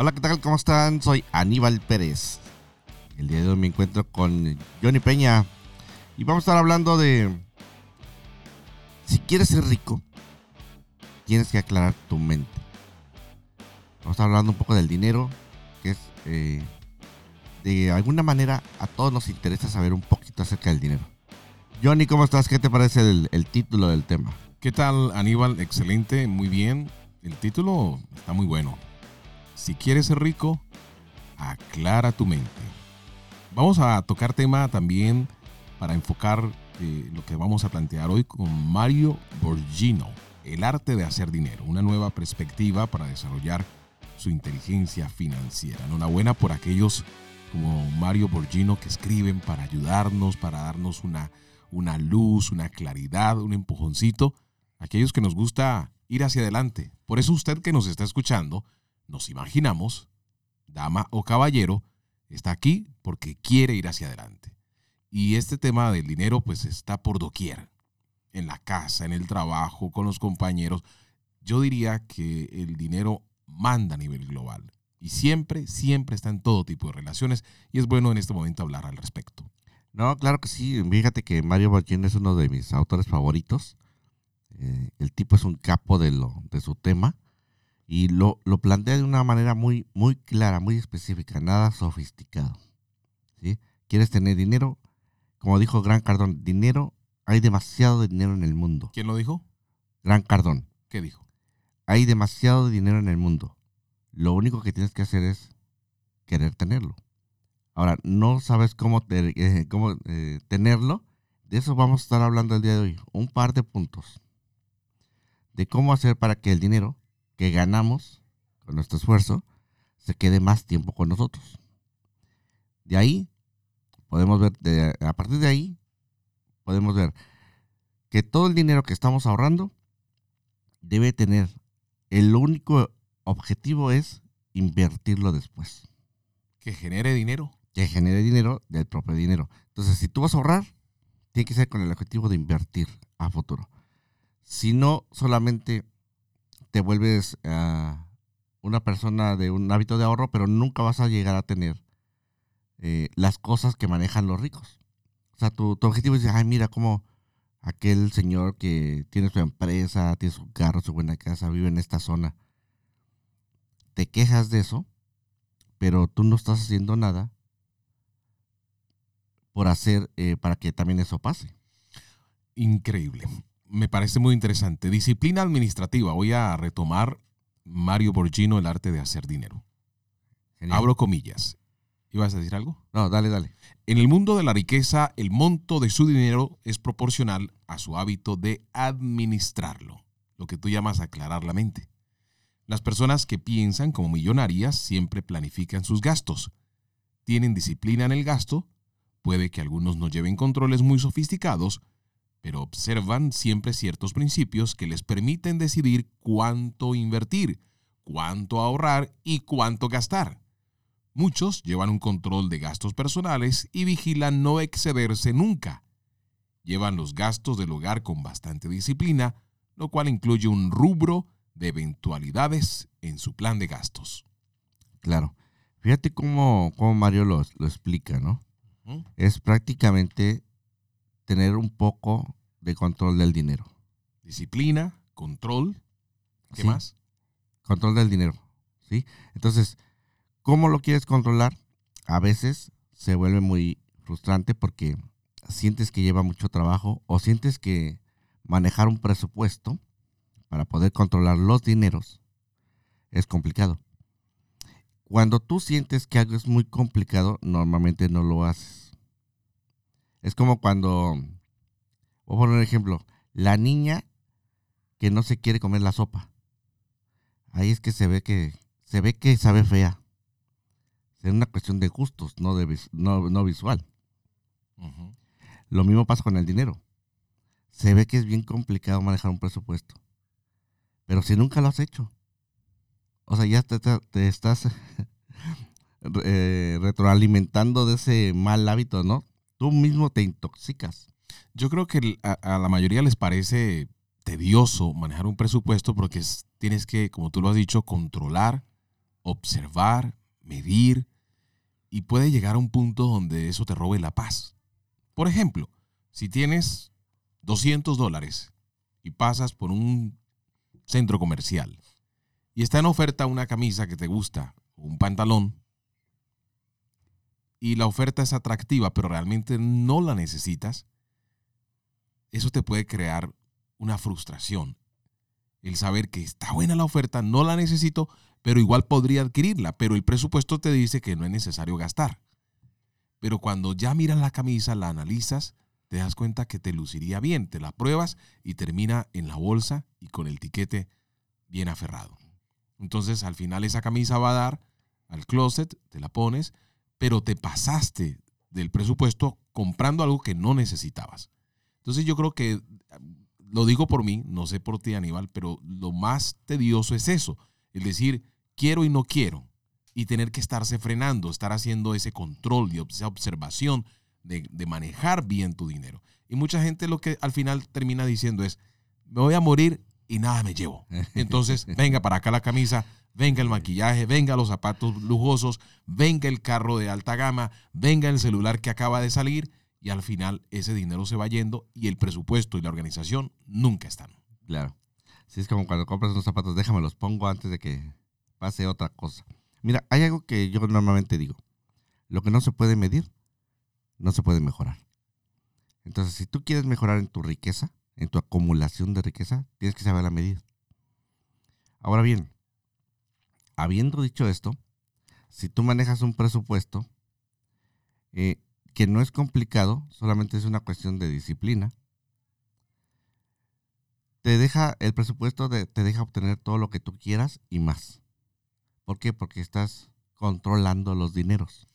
Hola, ¿qué tal? ¿Cómo están? Soy Aníbal Pérez. El día de hoy me encuentro con Johnny Peña y vamos a estar hablando de si quieres ser rico, tienes que aclarar tu mente. Vamos a estar hablando un poco del dinero, que es eh, de alguna manera a todos nos interesa saber un poquito acerca del dinero. Johnny, ¿cómo estás? ¿Qué te parece el, el título del tema? ¿Qué tal, Aníbal? Excelente, muy bien. El título está muy bueno. Si quieres ser rico, aclara tu mente. Vamos a tocar tema también para enfocar eh, lo que vamos a plantear hoy con Mario Borgino, el arte de hacer dinero, una nueva perspectiva para desarrollar su inteligencia financiera. Enhorabuena por aquellos como Mario Borgino que escriben para ayudarnos, para darnos una, una luz, una claridad, un empujoncito. Aquellos que nos gusta ir hacia adelante. Por eso usted que nos está escuchando, nos imaginamos, dama o caballero, está aquí porque quiere ir hacia adelante. Y este tema del dinero pues está por doquier, en la casa, en el trabajo, con los compañeros. Yo diría que el dinero manda a nivel global y siempre, siempre está en todo tipo de relaciones y es bueno en este momento hablar al respecto. No, claro que sí. Fíjate que Mario Borgino es uno de mis autores favoritos. Eh, el tipo es un capo de, lo, de su tema y lo, lo, plantea de una manera muy, muy clara, muy específica, nada sofisticado. ¿sí? ¿Quieres tener dinero? Como dijo Gran Cardón, dinero, hay demasiado dinero en el mundo. ¿Quién lo dijo? Gran Cardón. ¿Qué dijo? Hay demasiado dinero en el mundo. Lo único que tienes que hacer es querer tenerlo. Ahora, no sabes cómo, te, eh, cómo eh, tenerlo. De eso vamos a estar hablando el día de hoy. Un par de puntos. De cómo hacer para que el dinero que ganamos con nuestro esfuerzo se quede más tiempo con nosotros. De ahí, podemos ver, de, a partir de ahí, podemos ver que todo el dinero que estamos ahorrando debe tener, el único objetivo es invertirlo después. Que genere dinero. Que genere dinero del propio dinero. Entonces, si tú vas a ahorrar, tiene que ser con el objetivo de invertir a futuro. Si no, solamente te vuelves uh, una persona de un hábito de ahorro, pero nunca vas a llegar a tener eh, las cosas que manejan los ricos. O sea, tu, objetivo es ay, mira cómo aquel señor que tiene su empresa, tiene su carro, su buena casa, vive en esta zona. Te quejas de eso, pero tú no estás haciendo nada por hacer eh, para que también eso pase. Increíble me parece muy interesante. Disciplina administrativa. Voy a retomar Mario Borgino, el arte de hacer dinero. Genial. Abro comillas. ¿Ibas a decir algo? No, dale, dale. En el mundo de la riqueza, el monto de su dinero es proporcional a su hábito de administrarlo, lo que tú llamas aclarar la mente. Las personas que piensan como millonarias siempre planifican sus gastos. Tienen disciplina en el gasto, puede que algunos no lleven controles muy sofisticados, pero observan siempre ciertos principios que les permiten decidir cuánto invertir, cuánto ahorrar y cuánto gastar. Muchos llevan un control de gastos personales y vigilan no excederse nunca. Llevan los gastos del hogar con bastante disciplina, lo cual incluye un rubro de eventualidades en su plan de gastos. Claro. Fíjate cómo, cómo Mario lo, lo explica, ¿no? Uh -huh. Es prácticamente tener un poco de control del dinero. Disciplina, control. ¿Qué sí, más? Control del dinero. ¿sí? Entonces, ¿cómo lo quieres controlar? A veces se vuelve muy frustrante porque sientes que lleva mucho trabajo o sientes que manejar un presupuesto para poder controlar los dineros es complicado. Cuando tú sientes que algo es muy complicado, normalmente no lo haces. Es como cuando, voy a poner un ejemplo, la niña que no se quiere comer la sopa. Ahí es que se ve que se ve que sabe fea. Es una cuestión de gustos, no, de, no, no visual. Uh -huh. Lo mismo pasa con el dinero. Se ve que es bien complicado manejar un presupuesto. Pero si nunca lo has hecho, o sea, ya te, te, te estás eh, retroalimentando de ese mal hábito, ¿no? Tú mismo te intoxicas. Yo creo que a, la mayoría les parece tedioso manejar un presupuesto porque es, tienes que, como tú lo has dicho, controlar, observar, medir y puede llegar a un punto donde eso te robe la paz. Por ejemplo, si tienes 200 dólares y pasas por un centro comercial y está en oferta una camisa que te gusta, un pantalón, y la oferta es atractiva, pero realmente no la necesitas, eso te puede crear una frustración. El saber que está buena la oferta, no la necesito, pero igual podría adquirirla, pero el presupuesto te dice que no es necesario gastar. Pero cuando ya miras la camisa, la analizas, te das cuenta que te luciría bien, te la pruebas y termina en la bolsa y con el tiquete bien aferrado. Entonces al final esa camisa va a dar al closet, te la pones, pero te pasaste del presupuesto comprando algo que no necesitabas. Entonces yo creo que, lo digo por mí, no sé por ti Aníbal, pero lo más tedioso es eso, el decir quiero y no quiero y tener que estarse frenando, estar haciendo ese control y esa observación de manejar bien tu dinero. Y mucha gente lo que al final termina diciendo es, me voy a morir y nada me llevo. Entonces, venga para acá la camisa, venga el maquillaje, venga los zapatos lujosos, venga el carro de alta gama, venga el celular que acaba de salir y al final ese dinero se va yendo y el presupuesto y la organización nunca están. Claro. Si es como cuando compras unos zapatos, déjame los pongo antes de que pase otra cosa. Mira, hay algo que yo normalmente digo. Lo que no se puede medir, no se puede mejorar. Entonces, si tú quieres mejorar en tu riqueza, en tu acumulación de riqueza, tienes que saberla medir. Ahora bien, habiendo dicho esto, si tú manejas un presupuesto eh, que no es complicado, solamente es una cuestión de disciplina, te deja, el presupuesto te deja obtener todo lo que tú quieras y más. ¿Por qué? Porque estás controlando los dineros.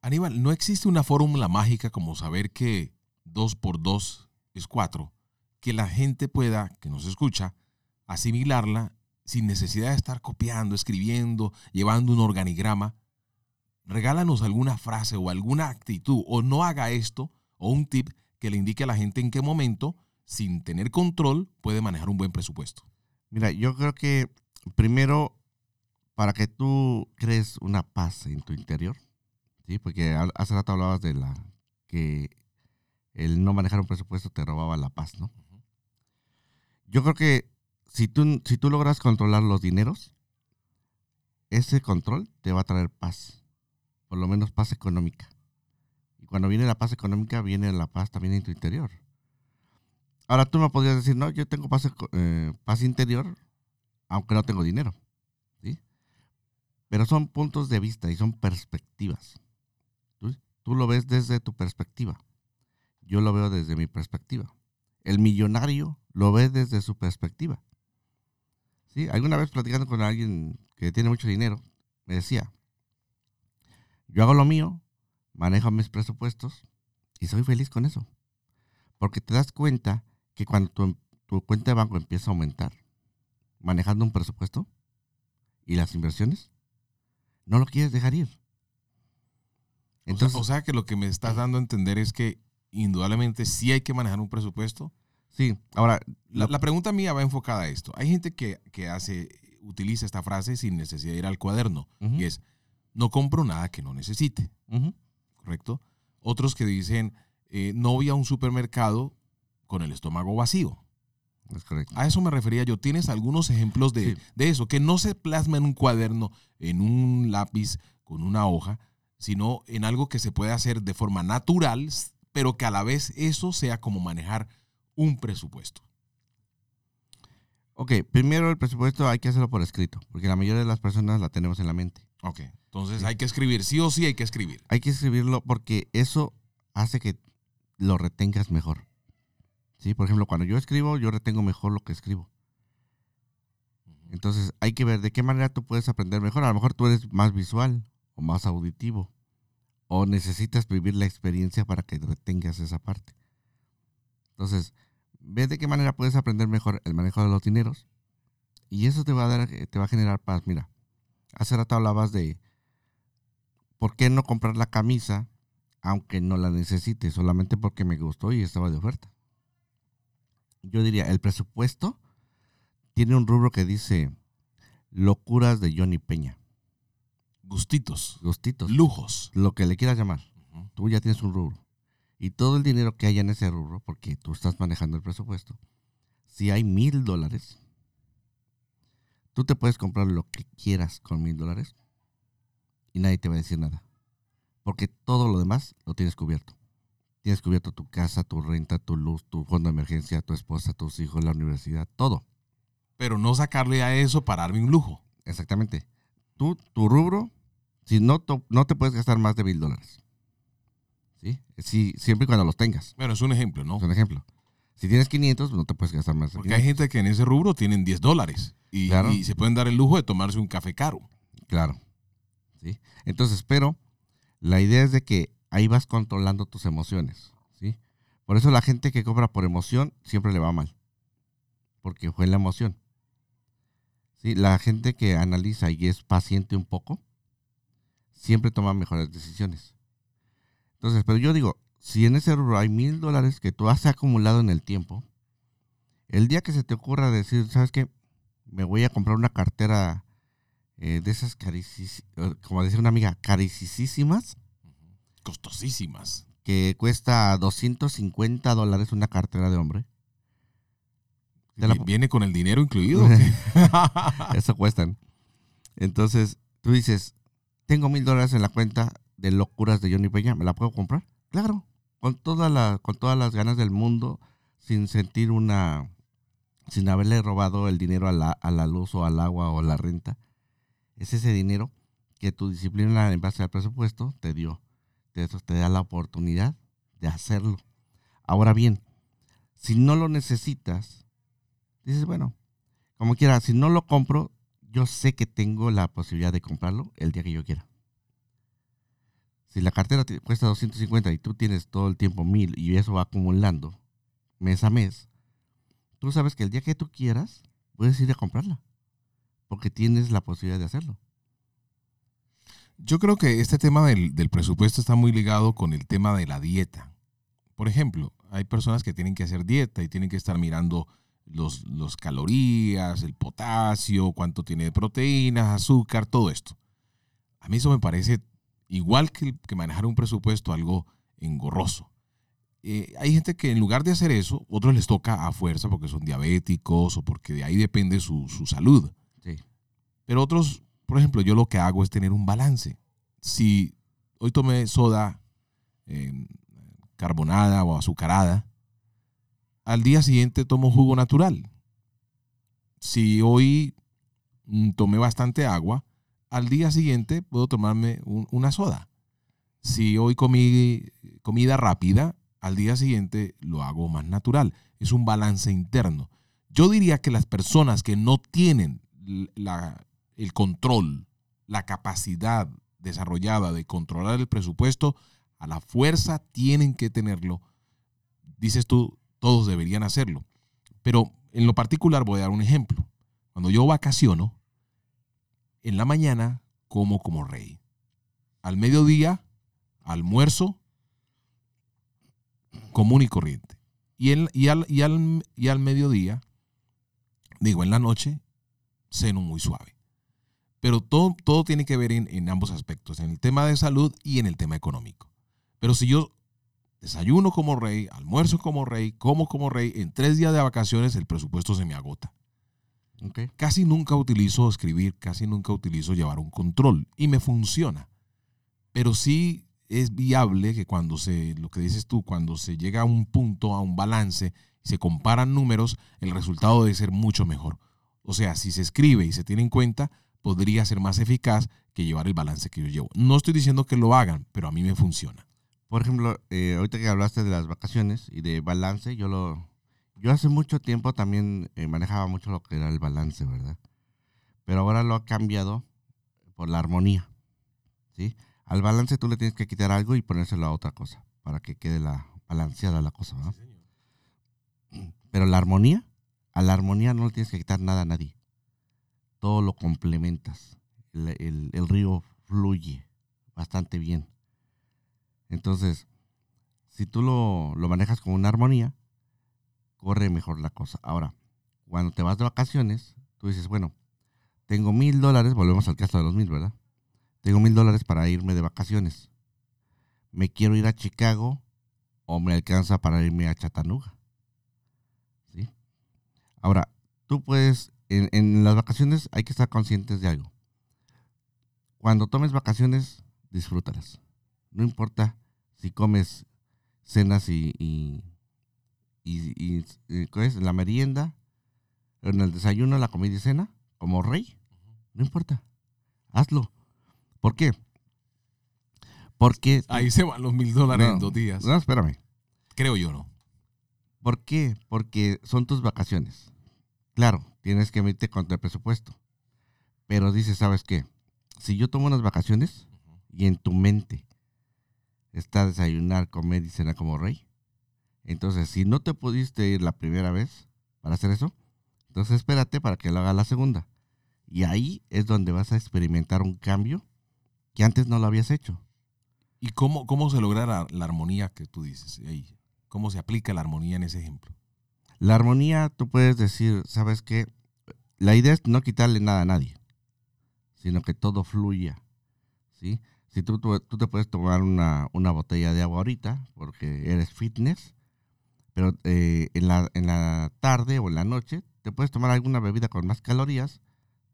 Aníbal, no existe una fórmula mágica como saber que 2 por 2 es 4, que la gente pueda, que nos escucha, asimilarla sin necesidad de estar copiando, escribiendo, llevando un organigrama, regálanos alguna frase o alguna actitud o no haga esto o un tip que le indique a la gente en qué momento, sin tener control, puede manejar un buen presupuesto. Mira, yo creo que primero, para que tú crees una paz en tu interior, ¿sí? porque hace rato hablabas de la que el no manejar un presupuesto te robaba la paz, ¿no? Yo creo que si tú, si tú logras controlar los dineros, ese control te va a traer paz, por lo menos paz económica. Y cuando viene la paz económica, viene la paz también en tu interior. Ahora tú me podrías decir, no, yo tengo paz, eh, paz interior, aunque no tengo dinero. ¿sí? Pero son puntos de vista y son perspectivas. Tú, tú lo ves desde tu perspectiva. Yo lo veo desde mi perspectiva. El millonario lo ve desde su perspectiva. ¿Sí? Alguna vez platicando con alguien que tiene mucho dinero, me decía, yo hago lo mío, manejo mis presupuestos y soy feliz con eso. Porque te das cuenta que cuando tu, tu cuenta de banco empieza a aumentar, manejando un presupuesto y las inversiones, no lo quieres dejar ir. Entonces, o sea, que lo que me estás dando a entender es que indudablemente sí hay que manejar un presupuesto, Sí, ahora. La, pregunta mía va enfocada a esto. Hay gente que, hace, utiliza esta frase sin necesidad de ir al cuaderno. Y es, no compro nada que no necesite. ¿Correcto? Otros que dicen, eh, no voy a un supermercado con el estómago vacío. Es correcto. A eso me refería yo. ¿Tienes algunos ejemplos de, de, eso? Que no se plasma en un cuaderno, en un lápiz, con una hoja, sino en algo que se puede hacer de forma natural, pero que a la vez eso sea como manejar un presupuesto? Ok, primero el presupuesto hay que hacerlo por escrito, porque la mayoría de las personas la tenemos en la mente. Ok, entonces hay que escribir, sí o sí hay que escribir. Hay que escribirlo porque eso hace que lo retengas mejor. ¿Sí? Por ejemplo, cuando yo escribo, yo retengo mejor lo que escribo. Entonces hay que ver de qué manera tú puedes aprender mejor. A lo mejor tú eres más visual o más auditivo o necesitas vivir la experiencia para que retengas esa parte. Entonces, ve de qué manera puedes aprender mejor el manejo de los dineros y eso te va a dar, te va a generar paz. Mira, hace rato hablabas de por qué no comprar la camisa aunque no la necesite, solamente porque me gustó y estaba de oferta. Yo diría, el presupuesto tiene un rubro que dice locuras de Johnny Peña. Gustitos, gustitos, lujos. lo que le quieras llamar. Tú ya tienes un rubro. Y todo el dinero que haya en ese rubro, porque tú estás manejando el presupuesto, si hay mil dólares, tú te puedes comprar lo que quieras con mil dólares y nadie te va a decir nada. Porque todo lo demás lo tienes cubierto. Tienes cubierto tu casa, tu renta, tu luz, tu fondo de emergencia, tu esposa, tus hijos, la universidad, todo. Pero no sacarle a eso para darme un lujo. Exactamente. Tú, tu rubro, si no, no te puedes gastar más de mil dólares. ¿Sí? Si, siempre y cuando los tengas. Bueno, es un ejemplo, ¿no? Es un ejemplo. Si tienes 500, no te puedes gastar más. Porque hay 500. gente que en ese rubro tienen 10 dólares y, Claro. y se pueden dar el lujo de tomarse un café caro. Claro. ¿Sí? Entonces, pero la idea es de que ahí vas controlando tus emociones. ¿Sí? Por eso la gente que compra por emoción siempre le va mal. Porque fue la emoción. ¿Sí? La gente que analiza y es paciente un poco, siempre toma mejores decisiones. Entonces, pero yo digo, si en ese rubro hay mil dólares que tú has acumulado en el tiempo, el día que se te ocurra decir, ¿sabes qué? Me voy a comprar una cartera eh, de esas caricis, eh, como decía una amiga, caricisísimas, Costosísimas. que cuesta 250 dólares una cartera de hombre. Te la ¿Viene con el dinero incluido? Eso cuestan. Entonces, tú dices, tengo mil dólares en la cuenta de locuras de Johnny Peña, ¿me la puedo comprar? Claro, con, toda la, con todas las ganas del mundo, sin sentir una, sin haberle robado el dinero a la, a la luz o al agua o a la renta. Es ese dinero que tu disciplina en base al presupuesto te dio. Te, te da la oportunidad de hacerlo. Ahora bien, si no lo necesitas, dices, bueno, como quiera, si no lo compro, yo sé que tengo la posibilidad de comprarlo el día que yo quiera. Si la cartera te cuesta 250 y tú tienes todo el tiempo 1000 y eso va acumulando mes a mes, tú sabes que el día que tú quieras puedes ir a comprarla. Porque tienes la posibilidad de hacerlo. Yo creo que este tema del, presupuesto está muy ligado con el tema de la dieta. Por ejemplo, hay personas que tienen que hacer dieta y tienen que estar mirando los, los calorías, el potasio, cuánto tiene de proteínas, azúcar, todo esto. A mí eso me parece igual que, que manejar un presupuesto algo engorroso. Eh, hay gente que en lugar de hacer eso, otros les toca a fuerza porque son diabéticos o porque de ahí depende su, su salud. Sí. Pero otros, por ejemplo, yo lo que hago es tener un balance. Si hoy tomé soda eh, carbonada o azucarada, al día siguiente tomo jugo natural. Si hoy mm, tomé bastante agua, al día siguiente puedo tomarme un- una soda. Si hoy comí comida rápida, al día siguiente lo hago más natural. Es un balance interno. Yo diría que las personas que no tienen el control, la capacidad desarrollada de controlar el presupuesto, a la fuerza tienen que tenerlo. Dices tú, todos deberían hacerlo. Pero en lo particular voy a dar un ejemplo. Cuando yo vacaciono, en la mañana como como rey. Al mediodía, almuerzo común y corriente. Y, y al, y, al, y al mediodía, digo, en la noche, ceno muy suave. Pero todo, todo tiene que ver en, en ambos aspectos, en el tema de salud y en el tema económico. Pero si yo desayuno como rey, almuerzo como rey, como como rey, en tres días de vacaciones el presupuesto se me agota. Casi nunca utilizo escribir, casi nunca utilizo llevar un control y me funciona. Pero sí es viable que cuando se, lo que dices tú, cuando se llega a un punto, a un balance, se comparan números, el resultado debe ser mucho mejor. O sea, si se escribe y se tiene en cuenta, podría ser más eficaz que llevar el balance que yo llevo. No estoy diciendo que lo hagan, pero a mí me funciona. Por ejemplo, eh, ahorita que hablaste de las vacaciones y de balance, yo lo, yo hace mucho tiempo también eh, manejaba mucho lo que era el balance, ¿verdad? Pero ahora lo ha cambiado por la armonía, ¿sí? Al balance tú le tienes que quitar algo y ponérselo a otra cosa para que quede la balanceada la cosa, ¿verdad? Pero la armonía, a la armonía no le tienes que quitar nada a nadie. Todo lo complementas. El, el- el río fluye bastante bien. Entonces, si tú lo, lo manejas con una armonía, corre mejor la cosa. Ahora, cuando te vas de vacaciones, tú dices, bueno, tengo mil dólares, volvemos al caso de los mil, ¿verdad? tengo mil dólares para irme de vacaciones. Me quiero ir a Chicago o me alcanza para irme a Chattanooga. ¿Sí? Ahora, tú puedes, en, las vacaciones hay que estar conscientes de algo. Cuando tomes vacaciones, disfrútalas. No importa si comes cenas y, y, y- y- la merienda, en el desayuno, la comida y cena, como rey. No importa. Hazlo. ¿Por qué? Porque... Ahí se van los mil dólares en dos días. No, espérame. Creo yo, ¿no? ¿Por qué? Porque son tus vacaciones. Claro, tienes que medirte contra el presupuesto. Pero dices, ¿sabes qué? Si yo tomo unas vacaciones y en tu mente está desayunar, comer y cenar como rey, entonces si no te pudiste ir la primera vez para hacer eso, entonces espérate para que lo haga la segunda. Y ahí es donde vas a experimentar un cambio que antes no lo habías hecho. ¿Y cómo, cómo se logra la, la armonía que tú dices ahí? ¿Cómo se aplica la armonía en ese ejemplo? La armonía, tú puedes decir, ¿sabes qué? La idea es no quitarle nada a nadie, sino que todo fluya, ¿sí? Si tú, tú, tú te puedes tomar una, una botella de agua ahorita, porque eres fitness, pero eh, en, la, en la tarde o en la noche te puedes tomar alguna bebida con más calorías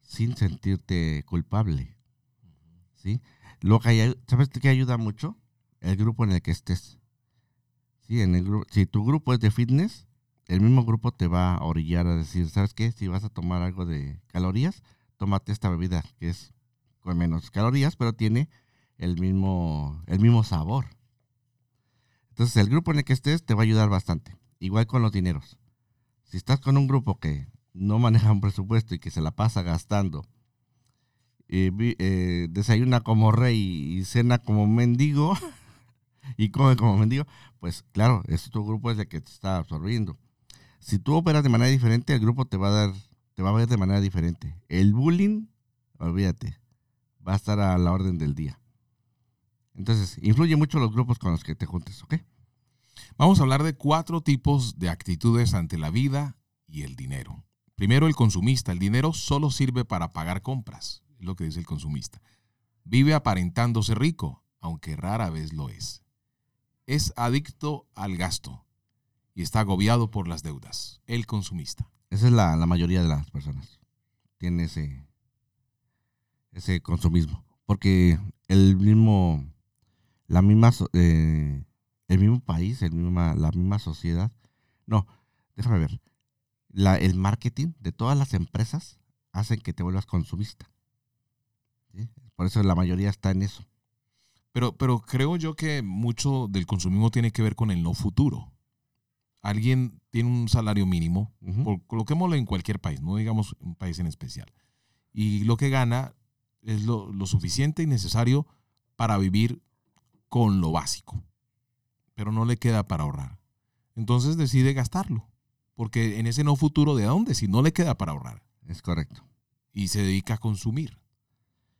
sin sentirte culpable, ¿sí? Lo que ¿Sabes qué ayuda mucho? El grupo en el que estés. ¿Sí? En el gru- si tu grupo es de fitness, el mismo grupo te va a orillar a decir, ¿sabes qué? Si vas a tomar algo de calorías, tómate esta bebida que es con menos calorías, pero tiene el mismo, el mismo sabor. Entonces, el grupo en el que estés te va a ayudar bastante. Igual con los dineros. Si estás con un grupo que no maneja un presupuesto y que se la pasa gastando, eh, eh, desayuna como rey y cena como mendigo y come como mendigo, pues claro, es tu grupo es el que te está absorbiendo. Si tú operas de manera diferente, el grupo te va a dar, te va a ver de manera diferente. El bullying, olvídate, va a estar a la orden del día. Entonces, influye mucho los grupos con los que te juntes, ¿ok? Vamos a hablar de cuatro tipos de actitudes ante la vida y el dinero. Primero, el consumista. El dinero solo sirve para pagar compras, es lo que dice el consumista. Vive aparentándose rico, aunque rara vez lo es. Es adicto al gasto y está agobiado por las deudas. El consumista. Esa es la, la mayoría de las personas. Tiene ese, ese consumismo. Porque el mismo, la misma, eh, el mismo país, el misma, la misma sociedad. No, déjame ver. La, el marketing de todas las empresas hacen que te vuelvas consumista. ¿sí? Por eso la mayoría está en eso. Pero, pero creo yo que mucho del consumismo tiene que ver con el no futuro. Alguien tiene un salario mínimo, por, coloquémoslo en cualquier país, no digamos un país en especial. Y lo que gana es lo, lo suficiente y necesario para vivir con lo básico, pero no le queda para ahorrar. Entonces decide gastarlo, porque en ese no futuro, ¿de dónde? Si no le queda para ahorrar Es correcto. y se dedica a consumir.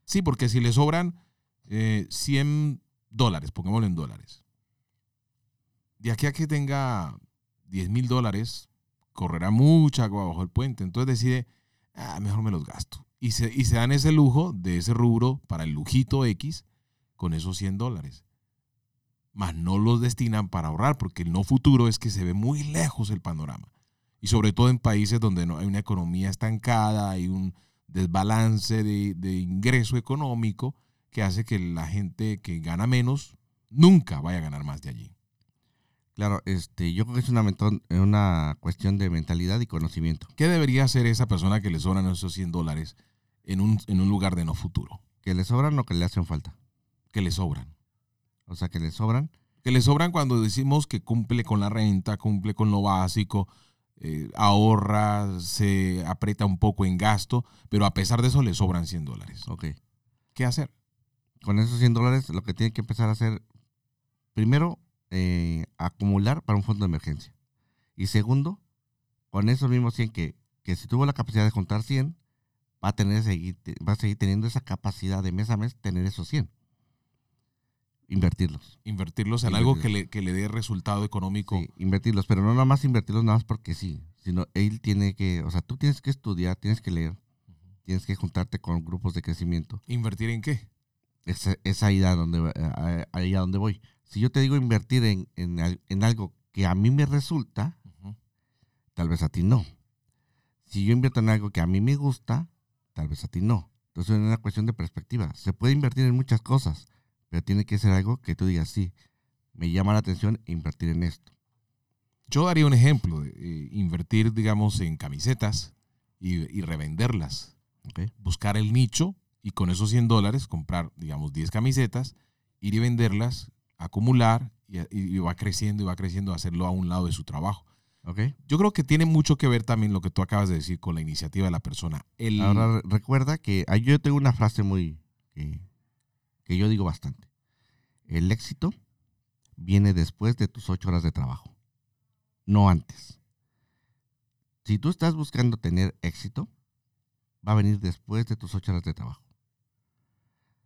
Sí, porque si le sobran eh, 100 dólares, pongámoslo en dólares, de aquí a que tenga 10 mil dólares, correrá mucha agua bajo el puente. Entonces decide, ah, mejor me los gasto. Y se, y se dan ese lujo de ese rubro para el lujito X con esos 100 dólares. Mas no los destinan para ahorrar, porque el no futuro es que se ve muy lejos el panorama. Y sobre todo en países donde no hay una economía estancada, hay un desbalance de, de ingreso económico que hace que la gente que gana menos nunca vaya a ganar más de allí. Claro, este, yo creo que es una cuestión de mentalidad y conocimiento. ¿Qué debería hacer esa persona que le sobran esos 100 dólares en un, en un lugar de no futuro? Que le sobran o que le hacen falta. Que le sobran. O sea, que le sobran. Que le sobran cuando decimos que cumple con la renta, cumple con lo básico, eh, ahorra, se aprieta un poco en gasto, pero a pesar de eso le sobran 100 dólares. Ok. ¿Qué hacer? Con esos 100 dólares lo que tiene que empezar a hacer, primero, eh, acumular para un fondo de emergencia. Y segundo, con esos mismos 100 que, que si tuvo la capacidad de juntar 100, va a, tener, seguir, va a seguir teniendo esa capacidad de mes a mes tener esos 100. Invertirlos. Invertirlos en Invertirlos. algo que le, que le dé resultado económico. Sí, invertirlos, pero no nada más invertirlos nada más porque sí, sino él tiene que, o sea, tú tienes que estudiar, tienes que leer, tienes que juntarte con grupos de crecimiento. ¿Invertir en qué? Es, es ahí, a donde, ahí a donde voy. Si yo te digo invertir en, en en algo que a mí me resulta, tal vez a ti no. Si yo invierto en algo que a mí me gusta, tal vez a ti no. Entonces es una cuestión de perspectiva. Se puede invertir en muchas cosas, pero tiene que ser algo que tú digas, sí, me llama la atención invertir en esto. Yo daría un ejemplo de eh, invertir, digamos, en camisetas y, y revenderlas. Buscar el nicho y con esos 100 dólares comprar, digamos, 10 camisetas, ir y venderlas, acumular y, y va creciendo y va creciendo, hacerlo a un lado de su trabajo. ¿Ok? Yo creo que tiene mucho que ver también lo que tú acabas de decir con la iniciativa de la persona. El, Ahora re- recuerda que yo tengo una frase muy que, que yo digo bastante. El éxito viene después de tus ocho horas de trabajo, no antes. Si tú estás buscando tener éxito, va a venir después de tus ocho horas de trabajo.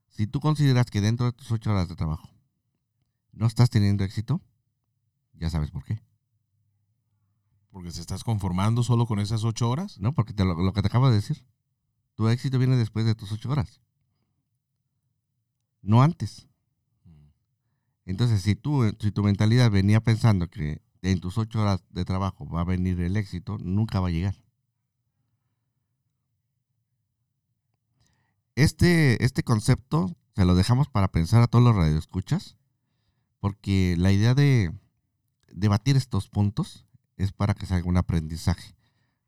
Si tú consideras que dentro de tus ocho horas de trabajo no estás teniendo éxito, ya sabes por qué. porque se estás conformando solo con esas 8 horas. No, porque te lo, lo que te acabo de decir. Tu éxito viene después de tus ocho horas. No antes. Entonces, si tú, si tu mentalidad venía pensando que en tus ocho horas de trabajo va a venir el éxito, nunca va a llegar. Este, este concepto se lo dejamos para pensar a todos los radioescuchas, porque la idea de debatir estos puntos es para que salga un aprendizaje,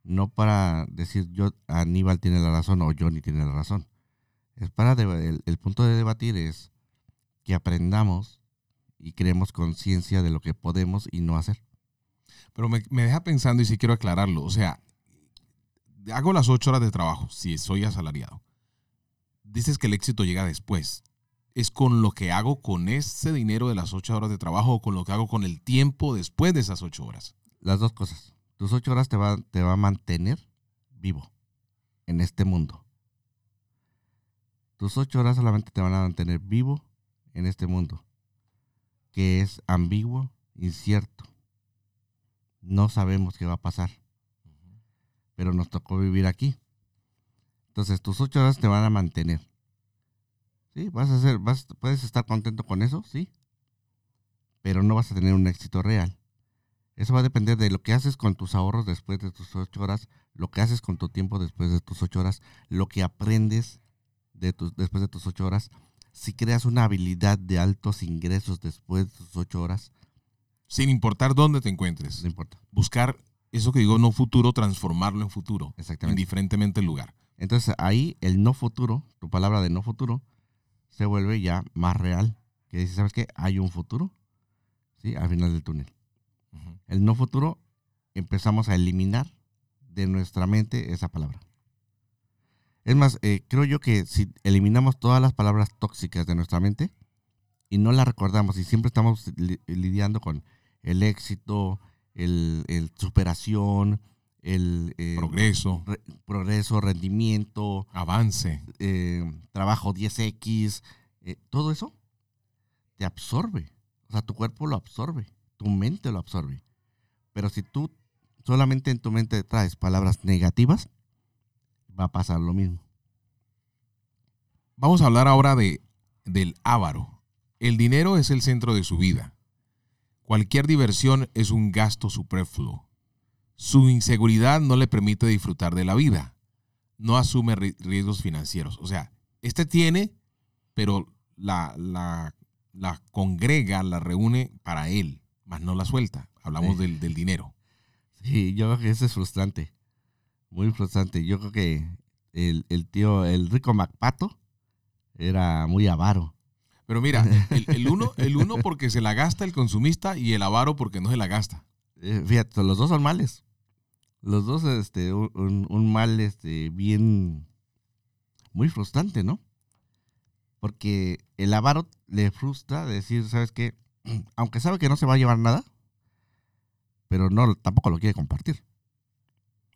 no para decir yo Aníbal tiene la razón o Johnny tiene la razón. Es para el, el punto de debatir es que aprendamos y creemos conciencia de lo que podemos y no hacer. Pero me, me deja pensando y si quiero aclararlo. O sea, hago las 8 horas de trabajo si soy asalariado. Dices que el éxito llega después. ¿Es con lo que hago con ese dinero de las 8 horas de trabajo o con lo que hago con el tiempo después de esas 8 horas? Las dos cosas. Tus ocho horas te va, te va a mantener vivo en este mundo. Tus ocho horas solamente te van a mantener vivo en este mundo, que es ambiguo, incierto. No sabemos qué va a pasar, pero nos tocó vivir aquí. Entonces tus ocho horas te van a mantener. Sí, vas a hacer, vas, puedes estar contento con eso, sí, pero no vas a tener un éxito real. Eso va a depender de lo que haces con tus ahorros después de tus ocho horas, lo que haces con tu tiempo después de tus ocho horas, lo que aprendes de tus, después de tus ocho horas. Si creas una habilidad de altos ingresos después de tus ocho horas, Sin importar dónde te encuentres. no importa. Buscar eso que digo no futuro, transformarlo en futuro. Exactamente. Indiferentemente el lugar. Entonces ahí el no futuro, tu palabra de no futuro, se vuelve ya más real. Que dice, ¿sabes qué? Hay un futuro, ¿sí? Al final del túnel. El no futuro, empezamos a eliminar de nuestra mente esa palabra. Es más, eh, creo yo que si eliminamos todas las palabras tóxicas de nuestra mente y no las recordamos y siempre estamos li- lidiando con el éxito, el, el superación, el eh, Progreso, re- progreso, rendimiento, avance. eh, trabajo 10X, eh, todo eso te absorbe. O sea, tu cuerpo lo absorbe, tu mente lo absorbe. Pero si tú solamente en tu mente traes palabras negativas, va a pasar lo mismo. Vamos a hablar ahora de, del avaro. El dinero es el centro de su vida. Cualquier diversión es un gasto superfluo. Su inseguridad no le permite disfrutar de la vida. No asume ri- riesgos financieros. O sea, este tiene, pero la, la, la congrega, la reúne para él, más no la suelta. Hablamos Sí. del, del dinero. Sí, yo creo que eso es frustrante. Muy frustrante. Yo creo que el, el tío, el rico Macpato, era muy avaro. Pero mira, el, el uno, el uno porque se la gasta el consumista y el avaro porque no se la gasta. Eh, fíjate, los dos son males. Los dos, este, un, un- un mal, este, bien, muy frustrante, ¿no? Porque el avaro le frustra decir, ¿sabes qué? Aunque sabe que no se va a llevar nada, pero no, tampoco lo quiere compartir.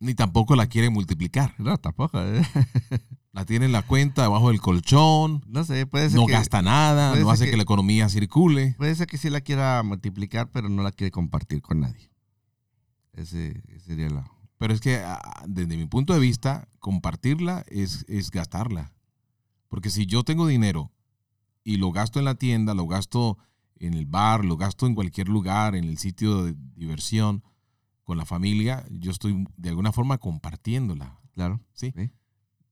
Ni tampoco la quiere multiplicar. No, tampoco. ¿eh? La tiene en la cuenta debajo del colchón, No sé, puede ser no que, gasta nada, no hace que- que la economía circule. puede ser que sí la quiera multiplicar, pero no la quiere compartir con nadie. Ese, ese sería la... Pero es que ah, desde mi punto de vista, compartirla es, es gastarla. Porque si yo tengo dinero y lo gasto en la tienda, lo gasto en el bar, lo gasto en cualquier lugar, en el sitio de diversión, con la familia, yo estoy de alguna forma compartiéndola. Claro. ¿sí? Sí.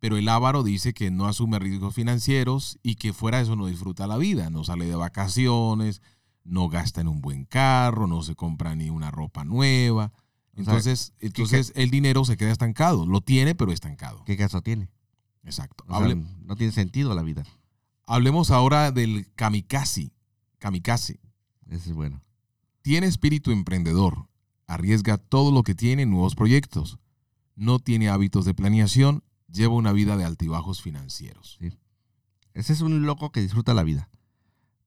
Pero el avaro dice que no asume riesgos financieros y que fuera de eso no disfruta la vida, no sale de vacaciones, no gasta en un buen carro, no se compra ni una ropa nueva. O sea, Entonces, entonces el dinero se queda estancado. Lo tiene, pero estancado. ¿Qué caso tiene? Exacto. O sea, Hable- no tiene sentido la vida. hablemos ahora del kamikaze. Kamikaze. Ese es bueno. Tiene espíritu emprendedor. Arriesga todo lo que tiene en nuevos proyectos. No tiene hábitos de planeación. Lleva una vida de altibajos financieros. Ese es un loco que disfruta la vida.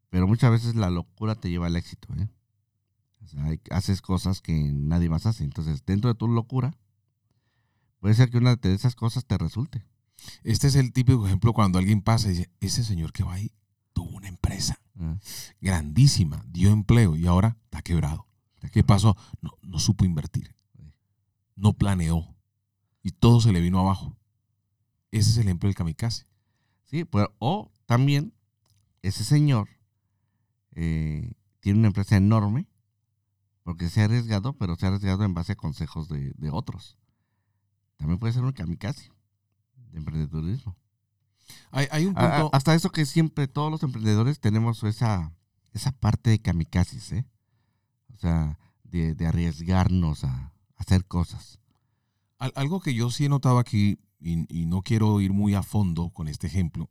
Pero muchas veces la locura te lleva al éxito. ¿eh? O sea, hay- haces cosas que nadie más hace. Entonces, dentro de tu locura, puede ser que una de esas cosas te resulte. Este es el típico ejemplo cuando alguien pasa y dice, ese señor que va ahí tuvo una empresa Ah, grandísima, dio empleo y ahora está quebrado. ¿Qué pasó? No, no supo invertir. No planeó. Y todo se le vino abajo. Ese es el ejemplo del kamikaze. Sí, pues, o también ese señor eh, tiene una empresa enorme porque se ha arriesgado, pero se ha arriesgado en base a consejos de, de otros. También puede ser un kamikaze de emprendedurismo. Hay, hay un a- punto... hasta eso que siempre todos los emprendedores tenemos esa, esa parte de kamikazes, ¿eh? De, arriesgarnos a hacer cosas. Al- Algo que yo sí he notado aquí, y no quiero ir muy a fondo con este ejemplo,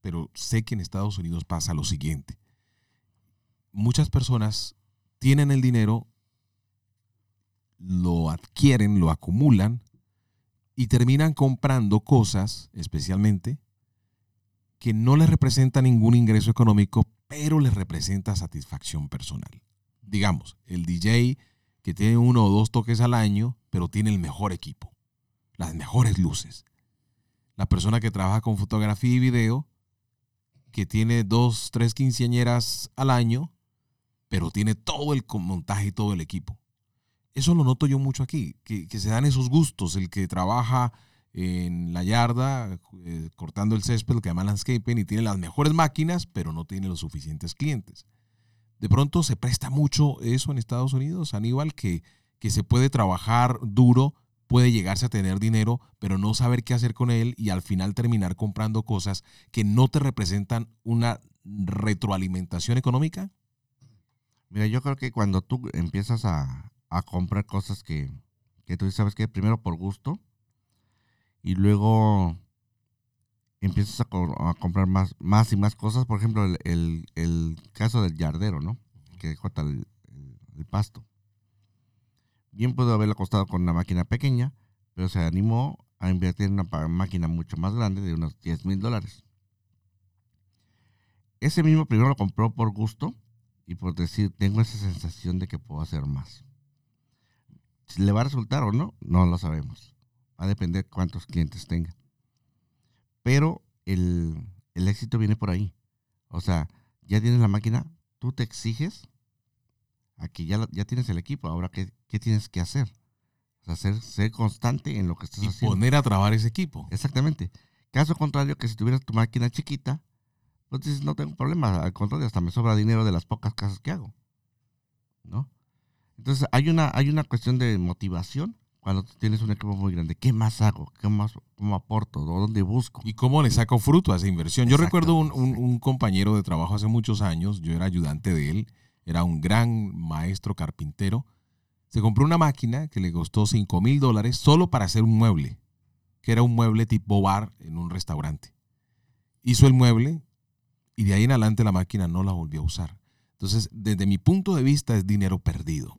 pero sé que en Estados Unidos pasa lo siguiente. Muchas personas tienen el dinero, lo adquieren, lo acumulan y terminan comprando cosas, especialmente, que no les representa ningún ingreso económico, pero les representa satisfacción personal. Digamos, el DJ que tiene uno o dos toques al año, pero tiene el mejor equipo, las mejores luces. La persona que trabaja con fotografía y video, que tiene dos, tres quinceañeras al año, pero tiene todo el montaje y todo el equipo. Eso lo noto yo mucho aquí, que, se dan esos gustos, el que trabaja en la yarda, eh, cortando el césped, el que llama landscaping, y tiene las mejores máquinas, pero no tiene los suficientes clientes. De pronto se presta mucho eso en Estados Unidos, Aníbal, que, que se puede trabajar duro, puede llegarse a tener dinero, pero no saber qué hacer con él y al final terminar comprando cosas que no te representan una retroalimentación económica. Mira, yo creo que cuando tú empiezas a, a comprar cosas que, que tú sabes que primero por gusto y luego empiezas a, co- a comprar más, más y más cosas, por ejemplo, el, el- el caso del yardero, ¿no? Que corta el, el- pasto. Bien pudo haberlo costado con una máquina pequeña, pero se animó a invertir en una máquina mucho más grande de unos 10 mil dólares. Ese mismo primero lo compró por gusto y por decir, tengo esa sensación de que puedo hacer más. Si le va a resultar o no, no lo sabemos. Va a depender cuántos clientes tenga. Pero el, el éxito viene por ahí. O sea, ya tienes la máquina, tú te exiges a que ya, ya tienes el equipo. Ahora, ¿qué, qué tienes que hacer? O sea, ser, ser constante en lo que estás Y haciendo. poner a trabajar ese equipo. Exactamente. Caso contrario, que si tuvieras tu máquina chiquita, pues dices, no tengo problema. Al contrario, hasta me sobra dinero de las pocas casas que hago. ¿No? Entonces, hay una, hay una cuestión de motivación cuando tú tienes un equipo muy grande. ¿Qué más hago? ¿Qué más cómo aporto? ¿O ¿Dónde busco? ¿Y cómo le saco fruto a esa inversión? Yo recuerdo un, un compañero de trabajo hace muchos años, yo era ayudante de él, era un gran maestro carpintero. Se compró una máquina que le costó 5 mil dólares solo para hacer un mueble, que era un mueble tipo bar en un restaurante. Hizo el mueble y de ahí en adelante la máquina no la volvió a usar. Entonces, desde mi punto de vista es dinero perdido.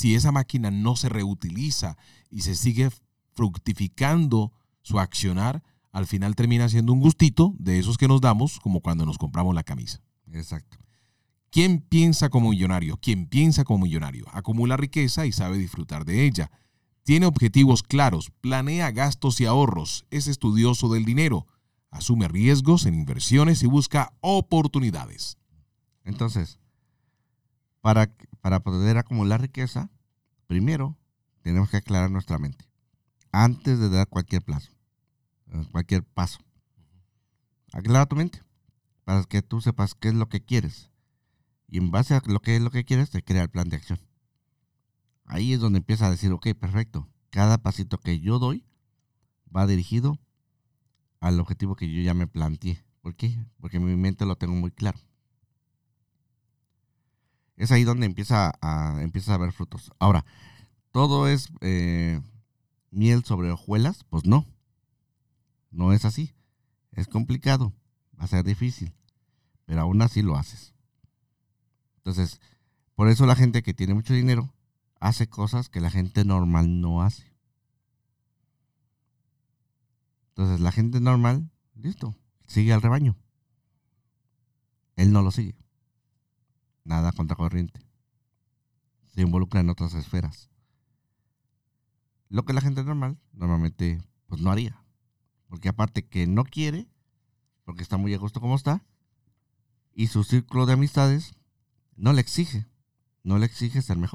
Si esa máquina no se reutiliza y se sigue fructificando su accionar, al final termina siendo un gustito de esos que nos damos, como cuando nos compramos la camisa. Exacto. ¿Quién piensa como millonario? Quien piensa como millonario. Acumula riqueza y sabe disfrutar de ella. Tiene objetivos claros, planea gastos y ahorros, es estudioso del dinero, asume riesgos en inversiones y busca oportunidades. Entonces, para, para poder acumular riqueza, primero tenemos que aclarar nuestra mente antes de dar cualquier plazo, eh, cualquier paso. Aclara tu mente para que tú sepas qué es lo que quieres. Y en base a lo que es lo que quieres, te crea el plan de acción. Ahí es donde empieza a decir, ok, perfecto. Cada pasito que yo doy va dirigido al objetivo que yo ya me planteé. ¿Por qué? Porque en mi mente lo tengo muy claro. Es ahí donde empieza a, empieza a ver frutos. Ahora, ¿todo es eh, miel sobre hojuelas? Pues no. No es así. Es complicado. Va a ser difícil. Pero aún así lo haces. Entonces, por eso la gente que tiene mucho dinero hace cosas que la gente normal no hace. Entonces, la gente normal, listo, sigue al rebaño. Él no lo sigue. Nada contracorriente. Se involucra en otras esferas. Lo que la gente normal normalmente pues no haría. Porque aparte que no quiere, porque está muy a gusto como está, y su círculo de amistades no le exige, no le exige ser mejor.